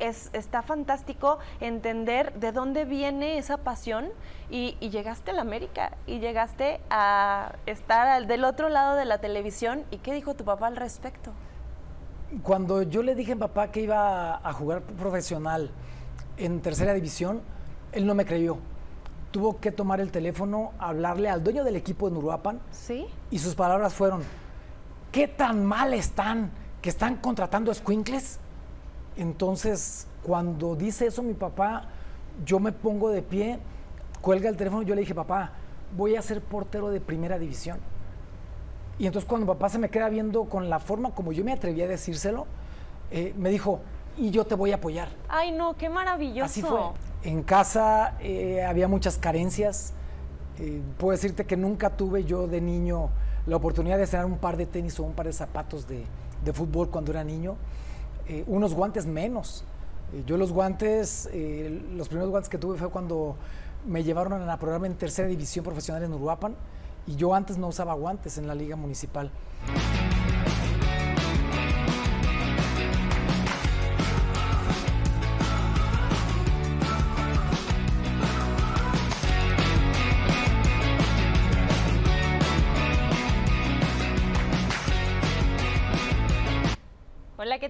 es, está fantástico entender de dónde viene esa pasión y, llegaste a la América y llegaste a estar del otro lado de la televisión. ¿Y qué dijo tu papá al respecto? Cuando yo le dije a papá que iba a jugar profesional en tercera división, él no me creyó. Tuvo que tomar el teléfono, hablarle al dueño del equipo de Nuruapan. Sí. Y sus palabras fueron: ¿Qué tan mal están que están contratando squinkles? Entonces, cuando dice eso mi papá, yo me pongo de pie, cuelga el teléfono, yo le dije, papá, voy a ser portero de primera división. Y entonces cuando papá se me queda viendo con la forma como yo me atreví a decírselo, eh, me dijo, y yo te voy a apoyar. Ay, no, qué maravilloso. Así fue. En casa eh, había muchas carencias. Eh, puedo decirte que nunca tuve yo de niño la oportunidad de tener un par de tenis o un par de zapatos de, de fútbol cuando era niño. Eh, unos guantes menos. Eh, yo los guantes, eh, los primeros guantes que tuve fue cuando me llevaron a programa en tercera división profesional en Uruapan y yo antes no usaba guantes en la liga municipal.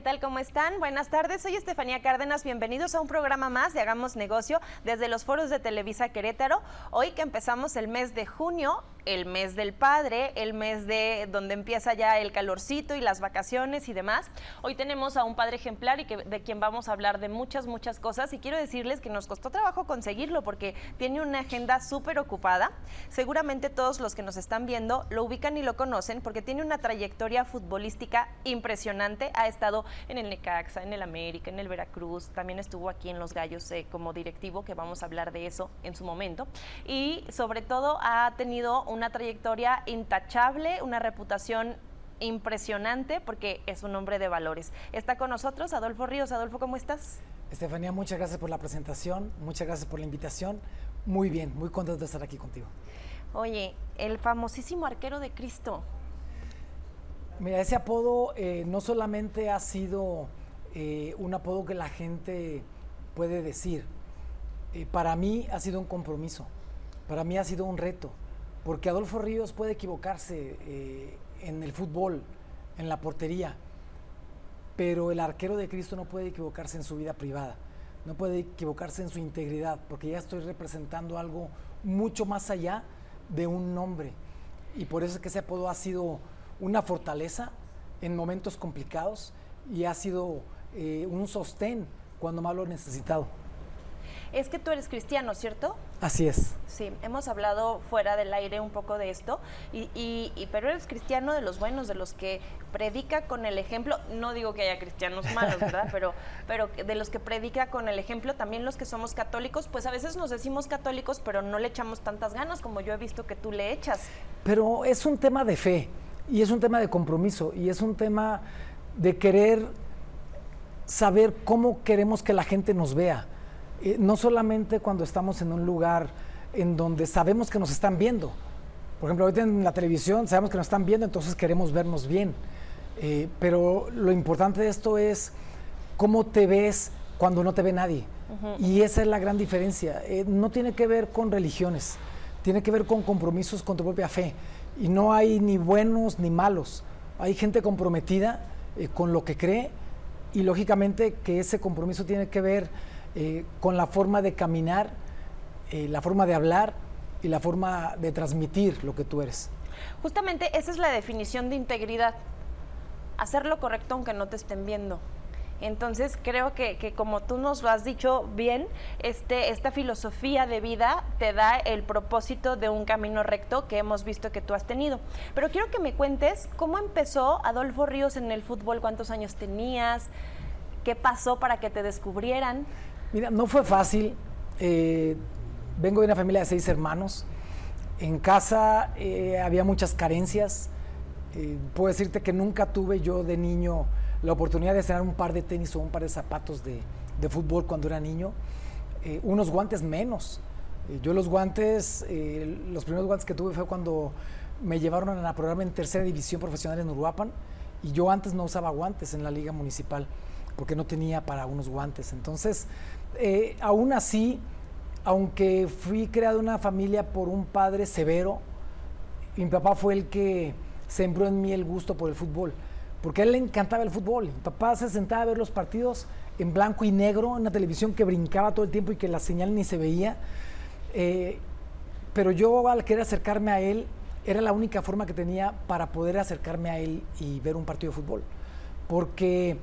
Tal? ¿Cómo están? Buenas tardes, soy Estefanía Cárdenas. Bienvenidos a un programa más de Hagamos Negocio desde los foros de Televisa Querétaro. Hoy que empezamos el mes de junio, el mes del padre, el mes de donde empieza ya el calorcito y las vacaciones y demás. Hoy tenemos a un padre ejemplar y de quien vamos a hablar de muchas, muchas cosas. Y quiero decirles que nos costó trabajo conseguirlo porque tiene una agenda súper ocupada. Seguramente todos los que nos están viendo lo ubican y lo conocen porque tiene una trayectoria futbolística impresionante. Ha estado en el Necaxa, en el América, en el Veracruz, también estuvo aquí en Los Gallos eh, como directivo, que vamos a hablar de eso en su momento. Y sobre todo ha tenido una trayectoria intachable, una reputación impresionante porque es un hombre de valores. Está con nosotros Adolfo Ríos. Adolfo, ¿cómo estás? Estefanía, muchas gracias por la presentación, muchas gracias por la invitación. Muy bien, muy contento de estar aquí contigo. Oye, el famosísimo arquero de Cristo, Mira, ese apodo eh, no solamente ha sido eh, un apodo que la gente puede decir, eh, para mí ha sido un compromiso, para mí ha sido un reto, porque Adolfo Ríos puede equivocarse en el fútbol, en la portería, pero el arquero de Cristo no puede equivocarse en su vida privada, no puede equivocarse en su integridad, porque ya estoy representando algo mucho más allá de un nombre. Y por eso es que ese apodo ha sido una fortaleza en momentos complicados y ha sido eh, un sostén cuando más lo he necesitado. Es que tú eres cristiano, ¿cierto? Así es. Sí, hemos hablado fuera del aire un poco de esto, y, y, pero eres cristiano de los buenos, de los que predica con el ejemplo, no digo que haya cristianos malos, ¿verdad? pero, pero de los que predica con el ejemplo, también los que somos católicos, pues a veces nos decimos católicos, pero no le echamos tantas ganas como yo he visto que tú le echas. Pero es un tema de fe. Y es un tema de compromiso y es un tema de querer saber cómo queremos que la gente nos vea. Eh, no solamente cuando estamos en un lugar en donde sabemos que nos están viendo. Por ejemplo, ahorita en la televisión sabemos que nos están viendo, entonces queremos vernos bien. Eh, pero lo importante de esto es cómo te ves cuando no te ve nadie. Y esa es la gran diferencia. Eh, no tiene que ver con religiones, tiene que ver con compromisos con tu propia fe y no hay ni buenos ni malos. Hay gente comprometida eh, con lo que cree y lógicamente que ese compromiso tiene que ver eh, con la forma de caminar, eh, la forma de hablar y la forma de transmitir lo que tú eres. Justamente esa es la definición de integridad. Hacer lo correcto aunque no te estén viendo. Entonces creo que, como tú nos lo has dicho bien, este, esta filosofía de vida te da el propósito de un camino recto que hemos visto que tú has tenido. Pero quiero que me cuentes cómo empezó Adolfo Ríos en el fútbol, cuántos años tenías, qué pasó para que te descubrieran. Mira, no fue fácil. Eh, vengo de una familia de seis hermanos. En casa eh, había muchas carencias. Eh, puedo decirte que nunca tuve yo de niño la oportunidad de tener un par de tenis o un par de zapatos de, fútbol cuando era niño, eh, unos guantes menos. Yo los guantes, los primeros guantes que tuve fue cuando me llevaron a programa en tercera división profesional en Uruapan y yo antes no usaba guantes en la liga municipal. porque no tenía para unos guantes. Entonces, eh, aún así, aunque fui creado en una familia por un padre severo, mi papá fue el que sembró en mí el gusto por el fútbol, porque a él le encantaba el fútbol. Mi papá se sentaba a ver los partidos en blanco y negro, en una televisión que brincaba todo el tiempo y que la señal ni se veía. Eh, pero yo al querer acercarme a él, era la única forma que tenía para poder acercarme a él y ver un partido de fútbol. Porque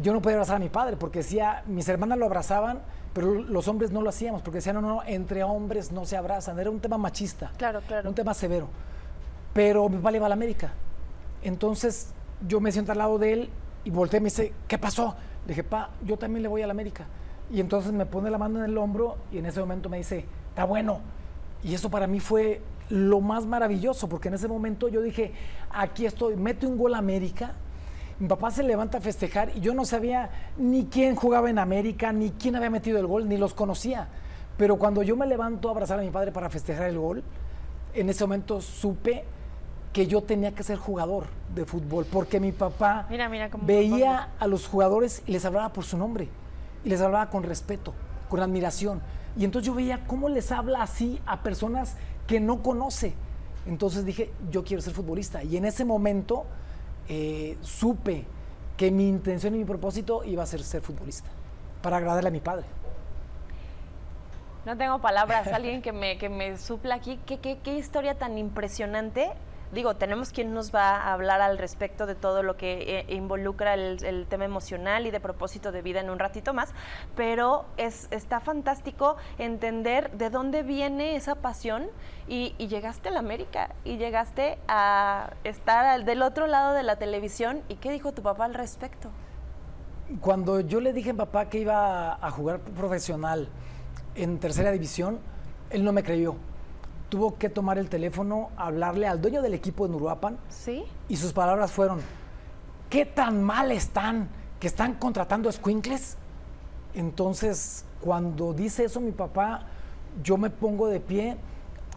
yo no podía abrazar a mi padre, porque decía, mis hermanas lo abrazaban, pero los hombres no lo hacíamos, porque decían, no, no, entre hombres no se abrazan. Era un tema machista. Claro, claro. Un tema severo. Pero mi papá le iba a la América. Entonces yo me siento al lado de él y volteé y me dice, ¿qué pasó? Le dije, pa, yo también le voy a la América. Y entonces me pone la mano en el hombro y en ese momento me dice, está bueno. Y eso para mí fue lo más maravilloso, porque en ese momento yo dije, aquí estoy, mete un gol a América. Mi papá se levanta a festejar y yo no sabía ni quién jugaba en América, ni quién había metido el gol, ni los conocía. Pero cuando yo me levanto a abrazar a mi padre para festejar el gol, en ese momento supe que yo tenía que ser jugador de fútbol, porque mi papá veía a los jugadores y les hablaba por su nombre, y les hablaba con respeto, con admiración. Y entonces yo veía cómo les habla así a personas que no conoce. Entonces dije, yo quiero ser futbolista. Y en ese momento eh, supe que mi intención y mi propósito iba a ser ser futbolista, para agradarle a mi padre. No tengo palabras, alguien que me, que me supla aquí. ¿Qué, qué, qué historia tan impresionante digo, tenemos quien nos va a hablar al respecto de todo lo que eh, involucra el, tema emocional y de propósito de vida en un ratito más, pero es, está fantástico entender de dónde viene esa pasión y, llegaste a la América y llegaste a estar del otro lado de la televisión y qué dijo tu papá al respecto. Cuando yo le dije a papá que iba a jugar profesional en tercera división, él no me creyó tuvo que tomar el teléfono, hablarle al dueño del equipo de Uruapan. Sí. Y sus palabras fueron, ¿qué tan mal están que están contratando squinkles? Entonces, cuando dice eso mi papá, yo me pongo de pie,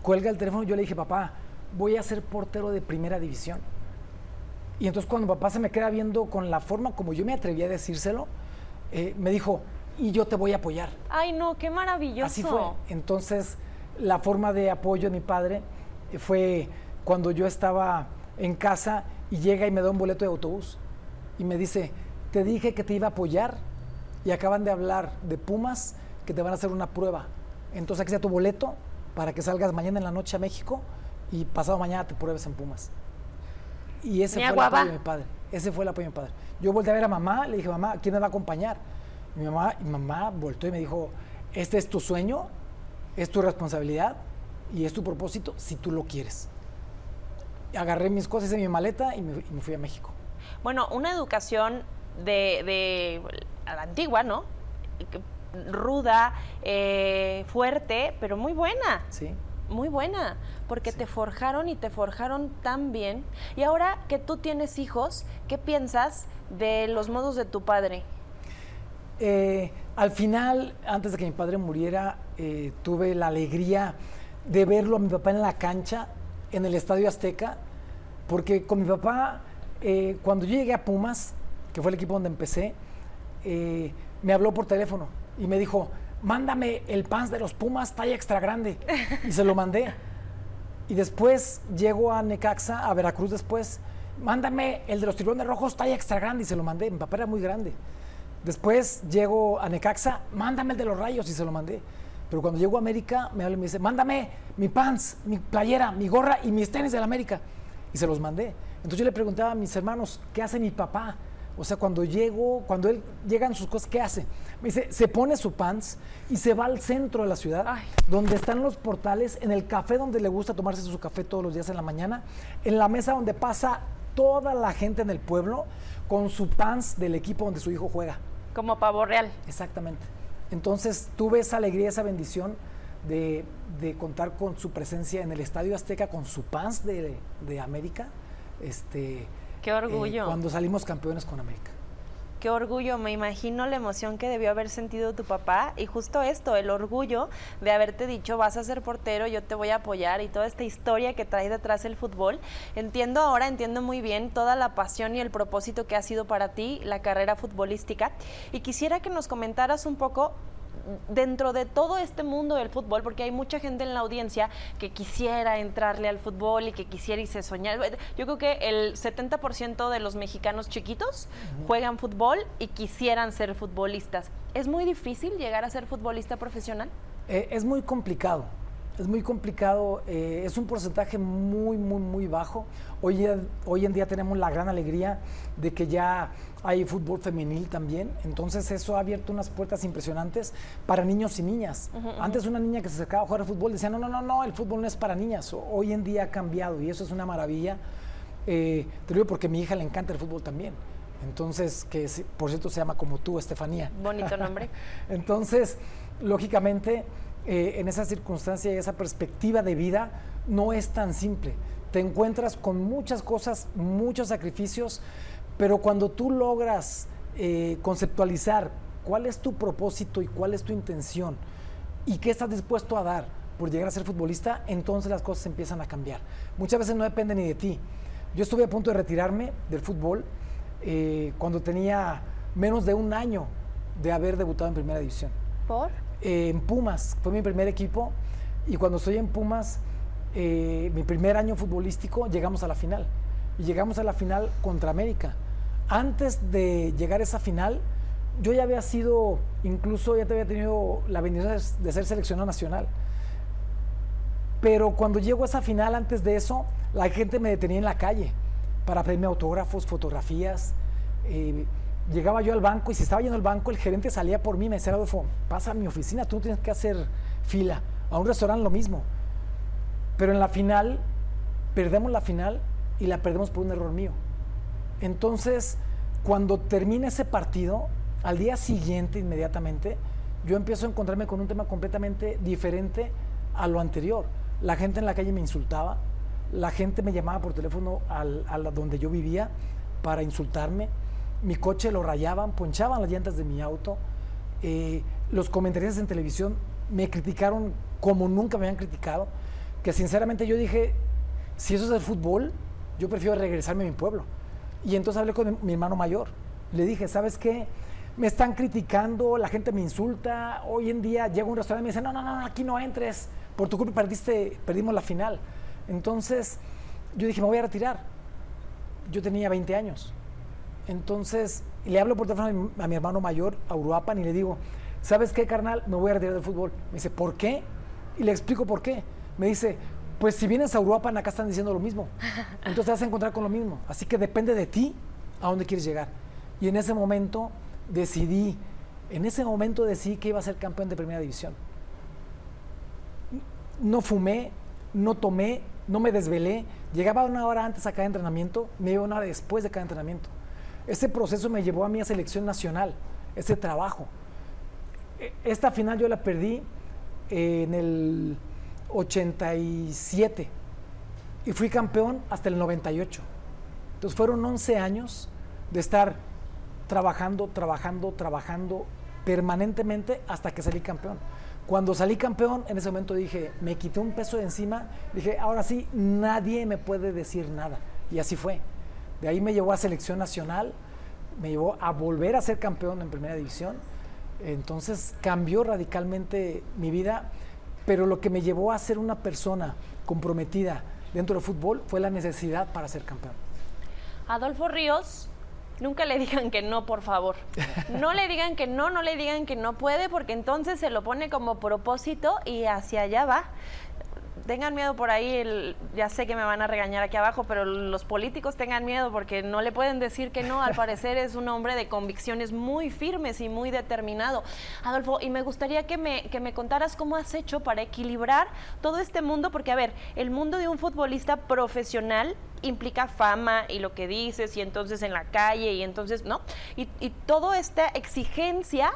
cuelga el teléfono, yo le dije, papá, voy a ser portero de primera división. Y entonces cuando papá se me queda viendo con la forma como yo me atreví a decírselo, eh, me dijo, y yo te voy a apoyar. Ay, no, qué maravilloso. Así fue. Entonces, la forma de apoyo de mi padre fue cuando yo estaba en casa y llega y me da un boleto de autobús y me dice, te dije que te iba a apoyar y acaban de hablar de Pumas que te van a hacer una prueba. Entonces aquí está tu boleto para que salgas mañana en la noche a México y pasado mañana te pruebes en Pumas. Y ese fue el apoyo de mi padre. Ese fue el apoyo de mi padre. Yo volteé a ver a mamá, le dije, mamá, ¿quién me va a acompañar? mi mamá, y mamá volteó y me dijo, ¿este es tu sueño? Es tu responsabilidad y es tu propósito si tú lo quieres. Agarré mis cosas en mi maleta y me, fui a México. Bueno, una educación de, la antigua, ¿no? Ruda, eh, fuerte, pero muy buena. Sí. Muy buena, porque te forjaron y te forjaron tan bien. Y ahora que tú tienes hijos, ¿qué piensas de los modos de tu padre? Eh, al final, antes de que mi padre muriera, eh, tuve la alegría de verlo a mi papá en la cancha, en el Estadio Azteca, porque con mi papá, eh, cuando yo llegué a Pumas, que fue el equipo donde empecé, me habló por teléfono y me dijo, mándame el pants de los Pumas talla extra grande. Y se lo mandé. Y después llego a Necaxa, a Veracruz después, mándame el de los tiburones rojos talla extra grande y se lo mandé. Mi papá era muy grande. Después llego a Necaxa, mándame el de los rayos y se lo mandé. Pero cuando llego a América, me habla y me dice, mándame mi pants, mi playera, mi gorra y mis tenis de la América. Y se los mandé. Entonces yo le preguntaba a mis hermanos, ¿qué hace mi papá? O sea, cuando llego, cuando él llegan sus cosas, ¿qué hace? Me dice, se pone su pants y se va al centro de la ciudad, donde están los portales, en el café donde le gusta tomarse su café todos los días en la mañana, en la mesa donde pasa toda la gente en el pueblo con su pants del equipo donde su hijo juega. Como pavo real. Exactamente. Entonces tuve esa alegría, esa bendición de, contar con su presencia en el Estadio Azteca, con su pants de, América. Este, Qué orgullo. Eh, cuando salimos campeones con América. Qué orgullo, me imagino la emoción que debió haber sentido tu papá y justo esto, el orgullo de haberte dicho vas a ser portero, yo te voy a apoyar y toda esta historia que trae detrás el fútbol. Entiendo ahora, entiendo muy bien toda la pasión y el propósito que ha sido para ti la carrera futbolística y quisiera que nos comentaras un poco dentro de todo este mundo del fútbol, porque hay mucha gente en la audiencia que quisiera entrarle al fútbol y que quisiera irse soñar. Yo creo que el 70% de los mexicanos chiquitos juegan fútbol y quisieran ser futbolistas. ¿Es muy difícil llegar a ser futbolista profesional? Eh, es muy complicado. Es muy complicado, eh, es un porcentaje muy, muy, muy bajo. Hoy, hoy en día tenemos la gran alegría de que ya hay fútbol femenil también, entonces eso ha abierto unas puertas impresionantes para niños y niñas. Antes una niña que se acercaba a jugar al fútbol decía, no, no, no, no, el fútbol no es para niñas. Hoy en día ha cambiado y eso es una maravilla. Eh, te digo porque a mi hija le encanta el fútbol también. Entonces, que por cierto se llama como tú, Estefanía. Bonito nombre. entonces, lógicamente eh, en esa circunstancia y esa perspectiva de vida no es tan simple. Te encuentras con muchas cosas, muchos sacrificios, pero cuando tú logras eh, conceptualizar cuál es tu propósito y cuál es tu intención y qué estás dispuesto a dar por llegar a ser futbolista, entonces las cosas empiezan a cambiar. Muchas veces no depende ni de ti. Yo estuve a punto de retirarme del fútbol eh, cuando tenía menos de un año de haber debutado en primera división. ¿Por? En Pumas, fue mi primer equipo, y cuando estoy en Pumas, eh, mi primer año futbolístico, llegamos a la final. Y llegamos a la final contra América. Antes de llegar a esa final, yo ya había sido, incluso ya te había tenido la bendición de ser seleccionado nacional. Pero cuando llego a esa final, antes de eso, la gente me detenía en la calle para pedirme autógrafos, fotografías. Eh, llegaba yo al banco y si estaba yendo al banco, el gerente salía por mí me decía, Adolfo, pasa a mi oficina, tú no tienes que hacer fila. A un restaurante lo mismo. Pero en la final, perdemos la final y la perdemos por un error mío. Entonces, cuando termina ese partido, al día siguiente, inmediatamente, yo empiezo a encontrarme con un tema completamente diferente a lo anterior. La gente en la calle me insultaba, la gente me llamaba por teléfono al, a donde yo vivía para insultarme mi coche lo rayaban, ponchaban las llantas de mi auto. Eh, los comentarios en televisión me criticaron como nunca me habían criticado, que sinceramente yo dije, si eso es el fútbol, yo prefiero regresarme a mi pueblo. Y entonces hablé con mi hermano mayor. Le dije, ¿sabes qué? Me están criticando, la gente me insulta. Hoy en día llego a un restaurante y me dicen, no, no, no, aquí no entres. Por tu culpa perdiste, perdimos la final. Entonces yo dije, me voy a retirar. Yo tenía 20 años. Entonces, le hablo por teléfono a mi, hermano mayor, a Uruapan, y le digo, ¿sabes qué, carnal? Me voy a retirar del fútbol. Me dice, ¿por qué? Y le explico por qué. Me dice, pues si vienes a Uruapan, acá están diciendo lo mismo. Entonces te vas a encontrar con lo mismo. Así que depende de ti a dónde quieres llegar. Y en ese momento decidí, en ese momento decidí que iba a ser campeón de primera división. No fumé, no tomé, no me desvelé. Llegaba una hora antes a cada entrenamiento, me iba una hora después de cada entrenamiento. Ese proceso me llevó a mi selección nacional, ese trabajo. E, esta final yo la perdí en el 87 y fui campeón hasta el 98. Entonces fueron 11 años de estar trabajando, trabajando, trabajando permanentemente hasta que salí campeón. Cuando salí campeón, en ese momento dije, me quité un peso de encima, dije, ahora sí, nadie me puede decir nada. Y así fue. De ahí me llevó a selección nacional, me llevó a volver a ser campeón en primera división. Entonces cambió radicalmente mi vida, pero lo que me llevó a ser una persona comprometida dentro del fútbol fue la necesidad para ser campeón. Adolfo Ríos, nunca le digan que no, por favor. No le digan que no, no le digan que no puede, porque entonces se lo pone como propósito y hacia allá va tengan miedo por ahí, ya sé que me van a regañar aquí abajo, pero los políticos tengan miedo porque no le pueden decir que no, al parecer es un hombre de convicciones muy firmes y muy determinado. Adolfo, y me gustaría que me, que me contaras cómo has hecho para equilibrar todo este mundo, porque a ver, el mundo de un futbolista profesional implica fama y lo que dices y entonces en la calle y entonces, ¿no? Y, y toda esta exigencia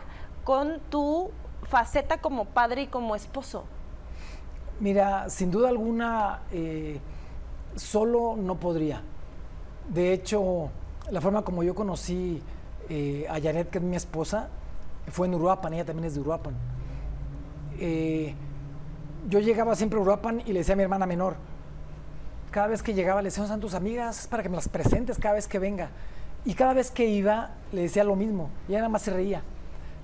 con tu faceta como padre y como esposo. Mira, sin duda alguna, eh, solo no podría. De hecho, la forma como yo conocí eh, a Janet, que es mi esposa, fue en Uruapan, ella también es de Uruapan. Eh, yo llegaba siempre a Uruapan y le decía a mi hermana menor, cada vez que llegaba le decía, ¿dónde tus amigas? Para que me las presentes cada vez que venga. Y cada vez que iba le decía lo mismo, y ella nada más se reía.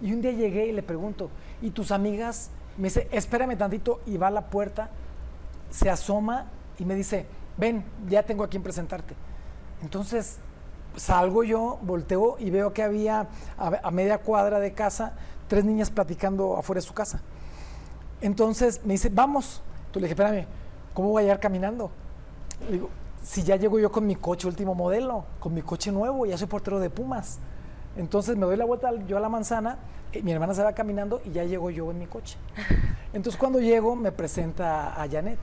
Y un día llegué y le pregunto, ¿y tus amigas? Me dice, espérame tantito, y va a la puerta, se asoma y me dice, ven, ya tengo a quien presentarte. Entonces salgo yo, volteo y veo que había a, media cuadra de casa tres niñas platicando afuera de su casa. Entonces me dice, vamos. Entonces le dije, espérame, ¿cómo voy a llegar caminando? Le digo, si ya llego yo con mi coche último modelo, con mi coche nuevo, ya soy portero de Pumas. Entonces me doy la vuelta yo a la manzana, y mi hermana se va caminando y ya llego yo en mi coche. Entonces cuando llego me presenta a Janet.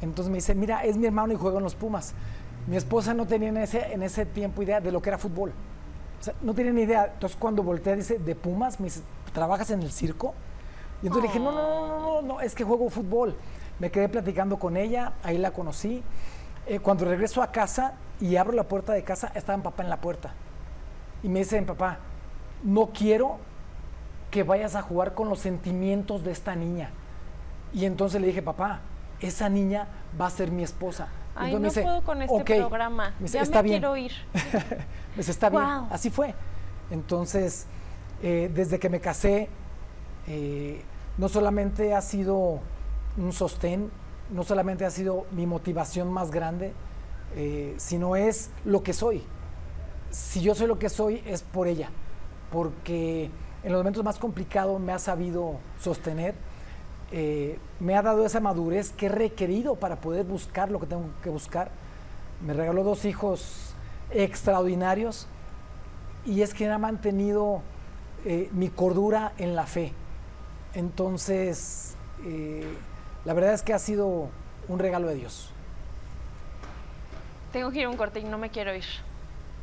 Entonces me dice, mira, es mi hermano y juega en los Pumas. Mi esposa no tenía en ese, en ese tiempo idea de lo que era fútbol. O sea, no tenía ni idea. Entonces cuando voltea dice, de Pumas, me dice, ¿trabajas en el circo? Y entonces dije, no, no, no, no, no, es que juego fútbol. Me quedé platicando con ella, ahí la conocí. Eh, cuando regreso a casa y abro la puerta de casa, estaba mi papá en la puerta. Y me dice, papá, no quiero que vayas a jugar con los sentimientos de esta niña. Y entonces le dije, papá, esa niña va a ser mi esposa. Ay, no puedo con este programa. Me ya está me bien. quiero ir. me dice, está bien. Así fue. Entonces, eh, desde que me casé, eh, no solamente ha sido un sostén, no solamente ha sido mi motivación más grande, eh, sino es lo que soy. Si yo soy lo que soy, es por ella, porque en los momentos más complicados me ha sabido sostener eh, me ha dado esa madurez que he requerido para poder buscar lo que tengo que buscar. Me regaló dos hijos extraordinarios y es quien ha mantenido eh, mi cordura en la fe. Entonces, eh, la verdad es que ha sido un regalo de Dios. Tengo que ir a un corte y no me quiero ir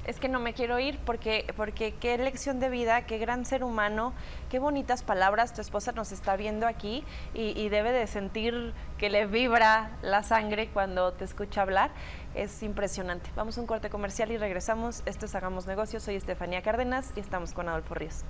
es que no me quiero ir porque, porque qué lección de vida, qué gran ser humano, qué bonitas palabras. Tu esposa nos está viendo aquí y, debe de sentir que le vibra la sangre cuando te escucha hablar. Es impresionante. Vamos a un corte comercial y regresamos. Esto es Hagamos Negocios. Soy Estefanía Cárdenas y estamos con Adolfo Ríos.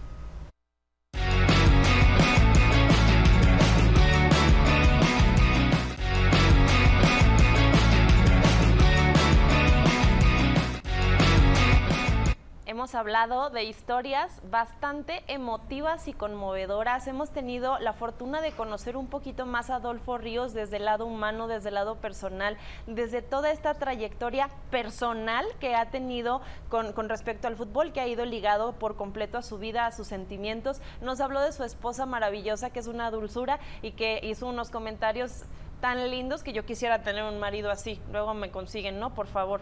Hemos hablado de historias bastante emotivas y conmovedoras. Hemos tenido la fortuna de conocer un poquito más a Adolfo Ríos desde el lado humano, desde el lado personal, desde toda esta trayectoria personal que ha tenido con, con respecto al fútbol, que ha ido ligado por completo a su vida, a sus sentimientos. Nos habló de su esposa maravillosa, que es una dulzura y que hizo unos comentarios tan lindos que yo quisiera tener un marido así. Luego me consiguen, ¿no? Por favor,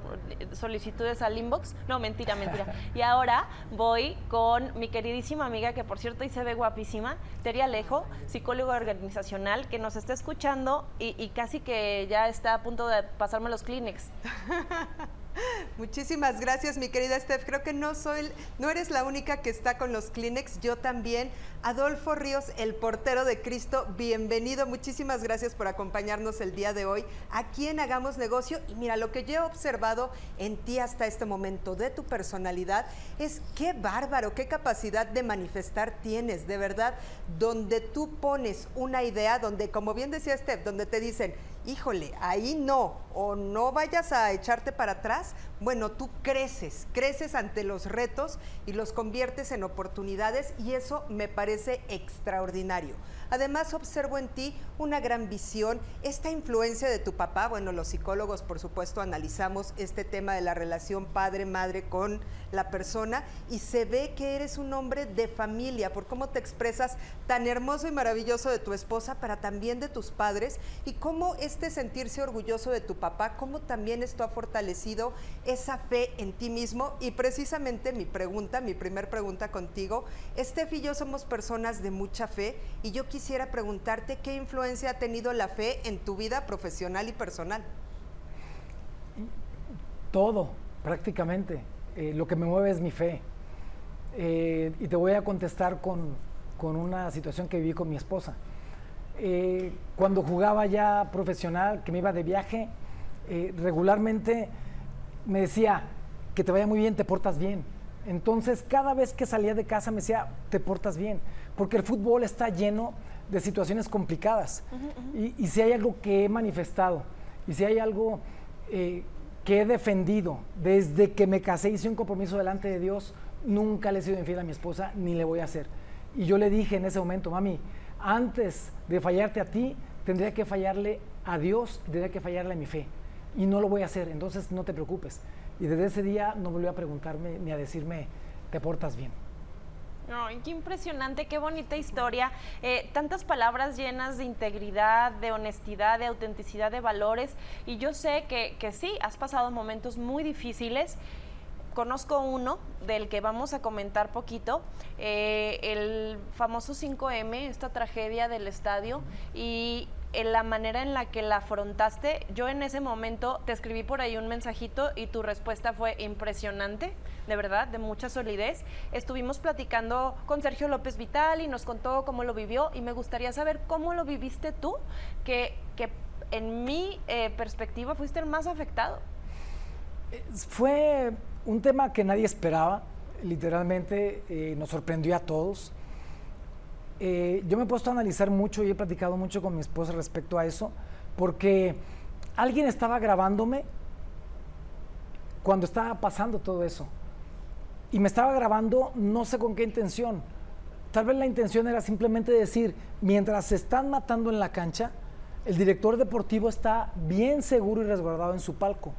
solicitudes al inbox. No, mentira, mentira. Y ahora voy con mi queridísima amiga, que por cierto y se ve guapísima, Teria Alejo, psicóloga organizacional, que nos está escuchando y, y casi que ya está a punto de pasarme los Kleenex. Muchísimas gracias, mi querida Steph. Creo que no soy, no eres la única que está con los Kleenex, yo también. Adolfo Ríos, el portero de Cristo, bienvenido. Muchísimas gracias por acompañarnos el día de hoy aquí en Hagamos Negocio. Y mira, lo que yo he observado en ti hasta este momento de tu personalidad es qué bárbaro, qué capacidad de manifestar tienes, de verdad, donde tú pones una idea, donde, como bien decía Steph, donde te dicen, híjole, ahí no, o no vayas a echarte para atrás, bueno, tú creces, creces ante los retos y los conviertes en oportunidades y eso me parece extraordinario. Además, observo en ti una gran visión, esta influencia de tu papá. Bueno, los psicólogos, por supuesto, analizamos este tema de la relación padre-madre con la persona y se ve que eres un hombre de familia por cómo te expresas tan hermoso y maravilloso de tu esposa, pero también de tus padres y cómo este sentirse orgulloso de tu papá, cómo también esto ha fortalecido esa fe en ti mismo. Y precisamente mi pregunta, mi primer pregunta contigo, Estef y yo somos personas de mucha fe y yo quisiera preguntarte qué influencia ha tenido la fe en tu vida profesional y personal. Todo, prácticamente. Eh, lo que me mueve es mi fe. Eh, y te voy a contestar con, con, una situación que viví con mi esposa. Eh, cuando jugaba ya profesional, que me iba de viaje, regularmente me decía, que te vaya muy bien, te portas bien. Entonces, cada vez que salía de casa me decía, te portas bien, porque el fútbol está lleno de situaciones complicadas. Y, si hay algo que he manifestado, y si hay algo eh, que he defendido desde que me casé, hice un compromiso delante de Dios, nunca le he sido infiel a mi esposa, ni le voy a hacer. Y yo le dije en ese momento, mami, antes de fallarte a ti, tendría que fallarle a Dios, tendría que fallarle a mi fe. Y no lo voy a hacer, entonces no te preocupes. Y desde ese día no volvió a preguntarme ni a decirme, te portas bien. Ay, qué impresionante, qué bonita historia. Eh, tantas palabras llenas de integridad, de honestidad, de autenticidad, de valores. Y yo sé que, que sí, has pasado momentos muy difíciles conozco uno del que vamos a comentar poquito, eh, el famoso 5M, esta tragedia del estadio, y en la manera en la que la afrontaste, yo en ese momento te escribí por ahí un mensajito y tu respuesta fue impresionante, de verdad, de mucha solidez. Estuvimos platicando con Sergio López Vital y nos contó cómo lo vivió y me gustaría saber cómo lo viviste tú, que, que en mi eh, perspectiva fuiste el más afectado. Fue un tema que nadie esperaba, literalmente eh, nos sorprendió a todos. Eh, yo me he puesto a analizar mucho y he platicado mucho con mi esposa respecto a eso, porque alguien estaba grabándome cuando estaba pasando todo eso. Y me estaba grabando no sé con qué intención. Tal vez la intención era simplemente decir, mientras se están matando en la cancha, el director deportivo está bien seguro y resguardado en su palco.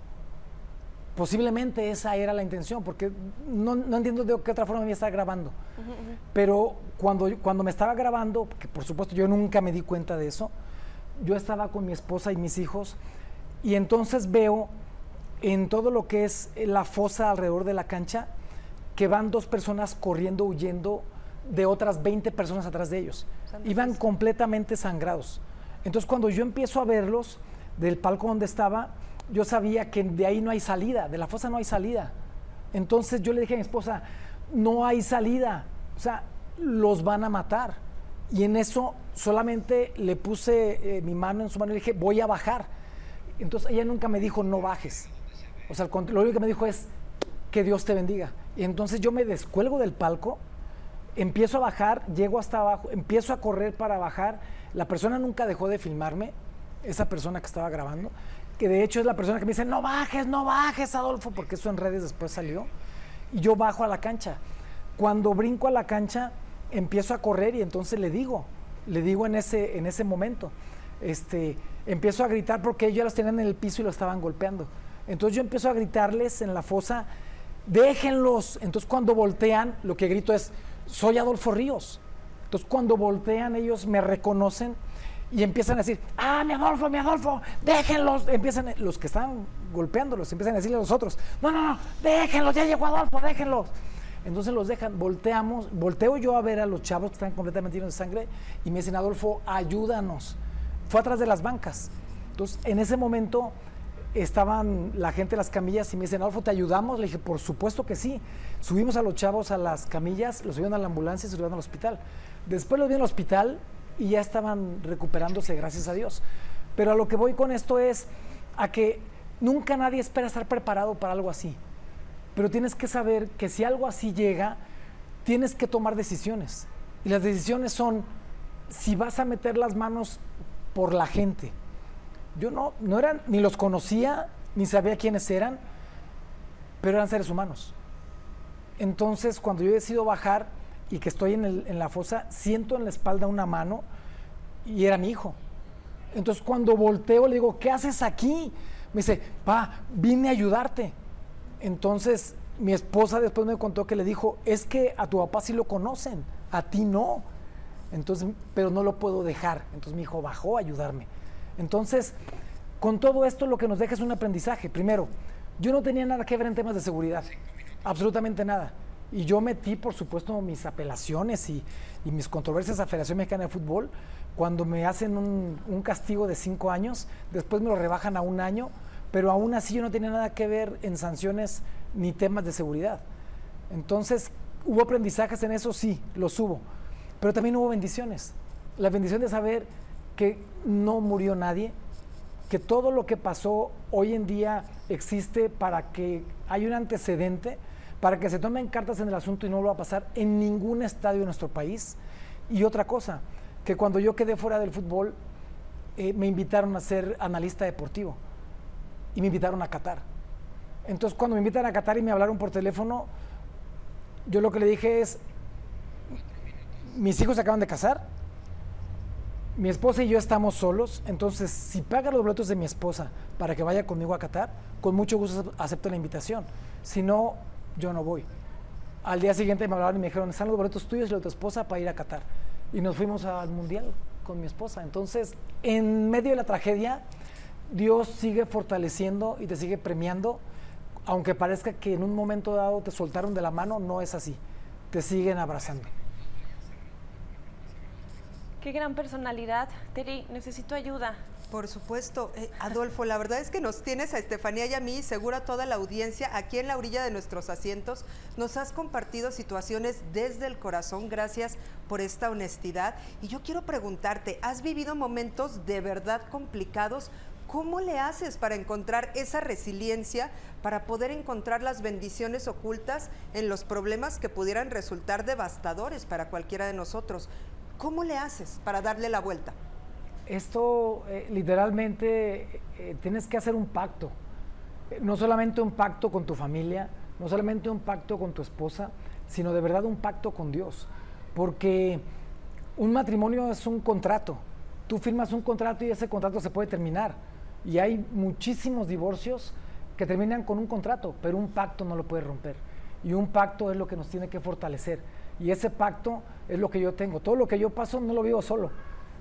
Posiblemente esa era la intención, porque no, entiendo de qué otra forma me estaba grabando. Pero cuando, cuando me estaba grabando, que por supuesto yo nunca me di cuenta de eso, yo estaba con mi esposa y mis hijos, y entonces veo en todo lo que es la fosa alrededor de la cancha, que van dos personas corriendo, huyendo de otras 20 personas atrás de ellos. Iban completamente sangrados. Entonces cuando yo empiezo a verlos del palco donde estaba, yo sabía que de ahí no hay salida, de la fosa no hay salida. Entonces yo le dije a mi esposa, no hay salida, o sea, los van a matar. Y en eso solamente le puse eh, mi mano en su mano y le dije, voy a bajar. Entonces ella nunca me dijo, no bajes. O sea, lo único que me dijo es, que Dios te bendiga. Y entonces yo me descuelgo del palco, empiezo a bajar, llego hasta abajo, empiezo a correr para bajar. La persona nunca dejó de filmarme, esa persona que estaba grabando que de hecho es la persona que me dice, no bajes, no bajes, Adolfo, porque eso en redes después salió. Y yo bajo a la cancha. Cuando brinco a la cancha, empiezo a correr y entonces le digo, le digo en ese, en ese momento, este, empiezo a gritar porque ellos las tenían en el piso y lo estaban golpeando. Entonces yo empiezo a gritarles en la fosa, déjenlos. Entonces cuando voltean, lo que grito es, soy Adolfo Ríos. Entonces cuando voltean ellos me reconocen y empiezan a decir, ah, mi Adolfo, mi Adolfo, déjenlos. Empiezan, los que están golpeándolos, empiezan a decirle a los otros, no, no, no, déjenlos, ya llegó Adolfo, déjenlos. Entonces los dejan, volteamos, volteo yo a ver a los chavos que están completamente llenos de sangre y me dicen, Adolfo, ayúdanos. Fue atrás de las bancas. Entonces, en ese momento estaban la gente de las camillas y me dicen, Adolfo, ¿te ayudamos? Le dije, por supuesto que sí. Subimos a los chavos a las camillas, los subieron a la ambulancia y se llevaron al hospital. Después los vi al hospital y ya estaban recuperándose, gracias a Dios. Pero a lo que voy con esto es a que nunca nadie espera estar preparado para algo así. Pero tienes que saber que si algo así llega, tienes que tomar decisiones. Y las decisiones son si vas a meter las manos por la gente. Yo no, no eran, ni los conocía, ni sabía quiénes eran, pero eran seres humanos. Entonces, cuando yo decido bajar, y que estoy en, la fosa, siento en la espalda una mano y era mi hijo. Entonces cuando volteo le digo, ¿qué haces aquí? Me dice, pa, vine a ayudarte. Entonces mi esposa después me contó que le dijo, es que a tu papá sí lo conocen, a ti no. Entonces, pero no lo puedo dejar. Entonces mi hijo bajó a ayudarme. Entonces, con todo esto lo que nos deja es un aprendizaje. Primero, yo no tenía nada que ver en temas de seguridad, absolutamente nada. Y yo metí, por supuesto, mis apelaciones y, mis controversias a Federación Mexicana de Fútbol. Cuando me hacen un, castigo de cinco años, después me lo rebajan a un año, pero aún así yo no tenía nada que ver en sanciones ni temas de seguridad. Entonces, ¿hubo aprendizajes en eso? Sí, los hubo. Pero también hubo bendiciones. La bendición de saber que no murió nadie, que todo lo que pasó hoy en día existe para que hay un antecedente para que se tomen cartas en el asunto y no lo va a pasar en ningún estadio de nuestro país. Y otra cosa, que cuando yo quedé fuera del fútbol, eh, me invitaron a ser analista deportivo y me invitaron a Qatar. Entonces, cuando me invitan a Qatar y me hablaron por teléfono, yo lo que le dije es, mis hijos se acaban de casar, mi esposa y yo estamos solos, entonces si paga los boletos de mi esposa para que vaya conmigo a Qatar, con mucho gusto acepto la invitación. Si no, yo no voy. Al día siguiente me hablaron y me dijeron, están los boletos tuyos y los de tu esposa para ir a Qatar. Y nos fuimos al Mundial con mi esposa. Entonces, en medio de la tragedia, Dios sigue fortaleciendo y te sigue premiando, aunque parezca que en un momento dado te soltaron de la mano, no es así. Te siguen abrazando. Qué gran personalidad. Terry, necesito ayuda. Por supuesto. Eh, Adolfo, la verdad es que nos tienes a Estefanía y a mí, seguro a toda la audiencia, aquí en la orilla de nuestros asientos. Nos has compartido situaciones desde el corazón. Gracias por esta honestidad. Y yo quiero preguntarte, ¿has vivido momentos de verdad complicados? ¿Cómo le haces para encontrar esa resiliencia, para poder encontrar las bendiciones ocultas en los problemas que pudieran resultar devastadores para cualquiera de nosotros? ¿Cómo le haces para darle la vuelta? Esto eh, literalmente eh, tienes que hacer un pacto. Eh, no solamente un pacto con tu familia, no solamente un pacto con tu esposa, sino de verdad un pacto con Dios. Porque un matrimonio es un contrato. Tú firmas un contrato y ese contrato se puede terminar. Y hay muchísimos divorcios que terminan con un contrato, pero un pacto no lo puede romper. Y un pacto es lo que nos tiene que fortalecer. Y ese pacto es lo que yo tengo. Todo lo que yo paso no lo vivo solo.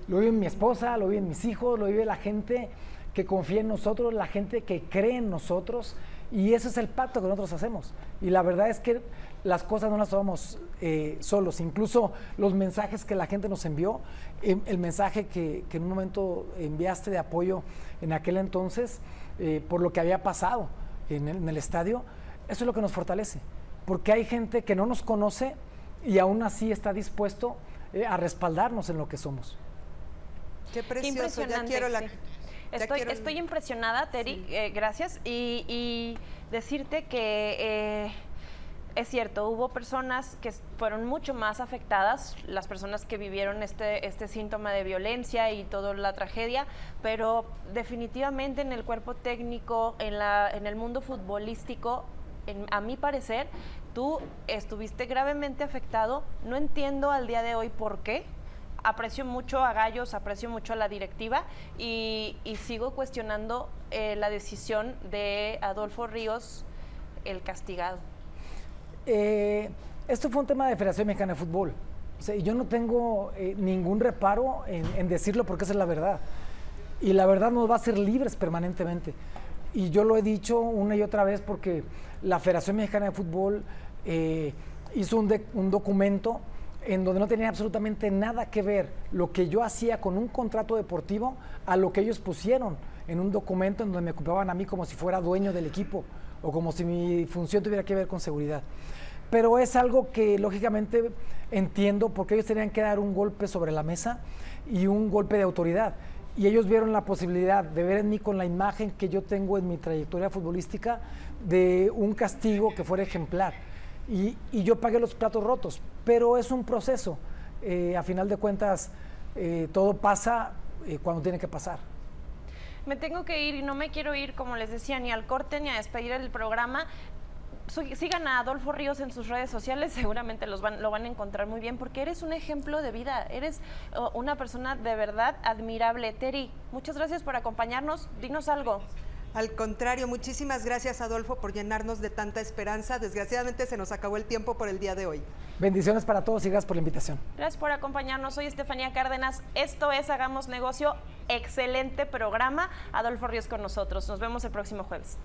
Lo vive mi esposa, lo viven mis hijos, lo vive la gente que confía en nosotros, la gente que cree en nosotros. Y ese es el pacto que nosotros hacemos. Y la verdad es que las cosas no las tomamos eh, solos. Incluso los mensajes que la gente nos envió, em, el mensaje que, en un momento enviaste de apoyo en aquel entonces eh, por lo que había pasado en el, en el estadio, eso es lo que nos fortalece. Porque hay gente que no nos conoce y aún así está dispuesto eh, a respaldarnos en lo que somos. Qué precioso, ya quiero la... Estoy, estoy impresionada, Terry, eh, gracias. Y, decirte que eh, es cierto, hubo personas que fueron mucho más afectadas, las personas que vivieron este, este síntoma de violencia y toda la tragedia, pero definitivamente en el cuerpo técnico, en, la, en el mundo futbolístico, a mi parecer, tú estuviste gravemente afectado. No entiendo al día de hoy por qué. Aprecio mucho a Gallos, aprecio mucho a la directiva y, sigo cuestionando eh, la decisión de Adolfo Ríos, el castigado. Eh, esto fue un tema de Federación Mexicana de Fútbol. O yo no tengo eh, ningún reparo en, en, decirlo porque esa es la verdad. Y la verdad nos va a hacer libres permanentemente. Y yo lo he dicho una y otra vez porque la Federación Mexicana de Fútbol eh, hizo un, un documento en donde no tenía absolutamente nada que ver lo que yo hacía con un contrato deportivo a lo que ellos pusieron en un documento en donde me ocupaban a mí como si fuera dueño del equipo o como si mi función tuviera que ver con seguridad. Pero es algo que lógicamente entiendo porque ellos tenían que dar un golpe sobre la mesa y un golpe de autoridad y ellos vieron la posibilidad de ver en mí con la imagen que yo tengo en mi trayectoria futbolística de un castigo que fuera ejemplar. Y, yo pagué los platos rotos, pero es un proceso. Eh, a final de cuentas, eh, todo pasa eh, cuando tiene que pasar. Me tengo que ir y no me quiero ir, como les decía, ni al corte ni a despedir el programa sigan a Adolfo Ríos en sus redes sociales, seguramente los van, lo van a encontrar muy bien porque eres un ejemplo de vida, eres una persona de verdad admirable. Terry, muchas gracias por acompañarnos, dinos algo. Al contrario, muchísimas gracias Adolfo por llenarnos de tanta esperanza. Desgraciadamente se nos acabó el tiempo por el día de hoy. Bendiciones para todos y gracias por la invitación. Gracias por acompañarnos. Soy Estefanía Cárdenas. Esto es Hagamos Negocio. Excelente programa. Adolfo Ríos con nosotros. Nos vemos el próximo jueves.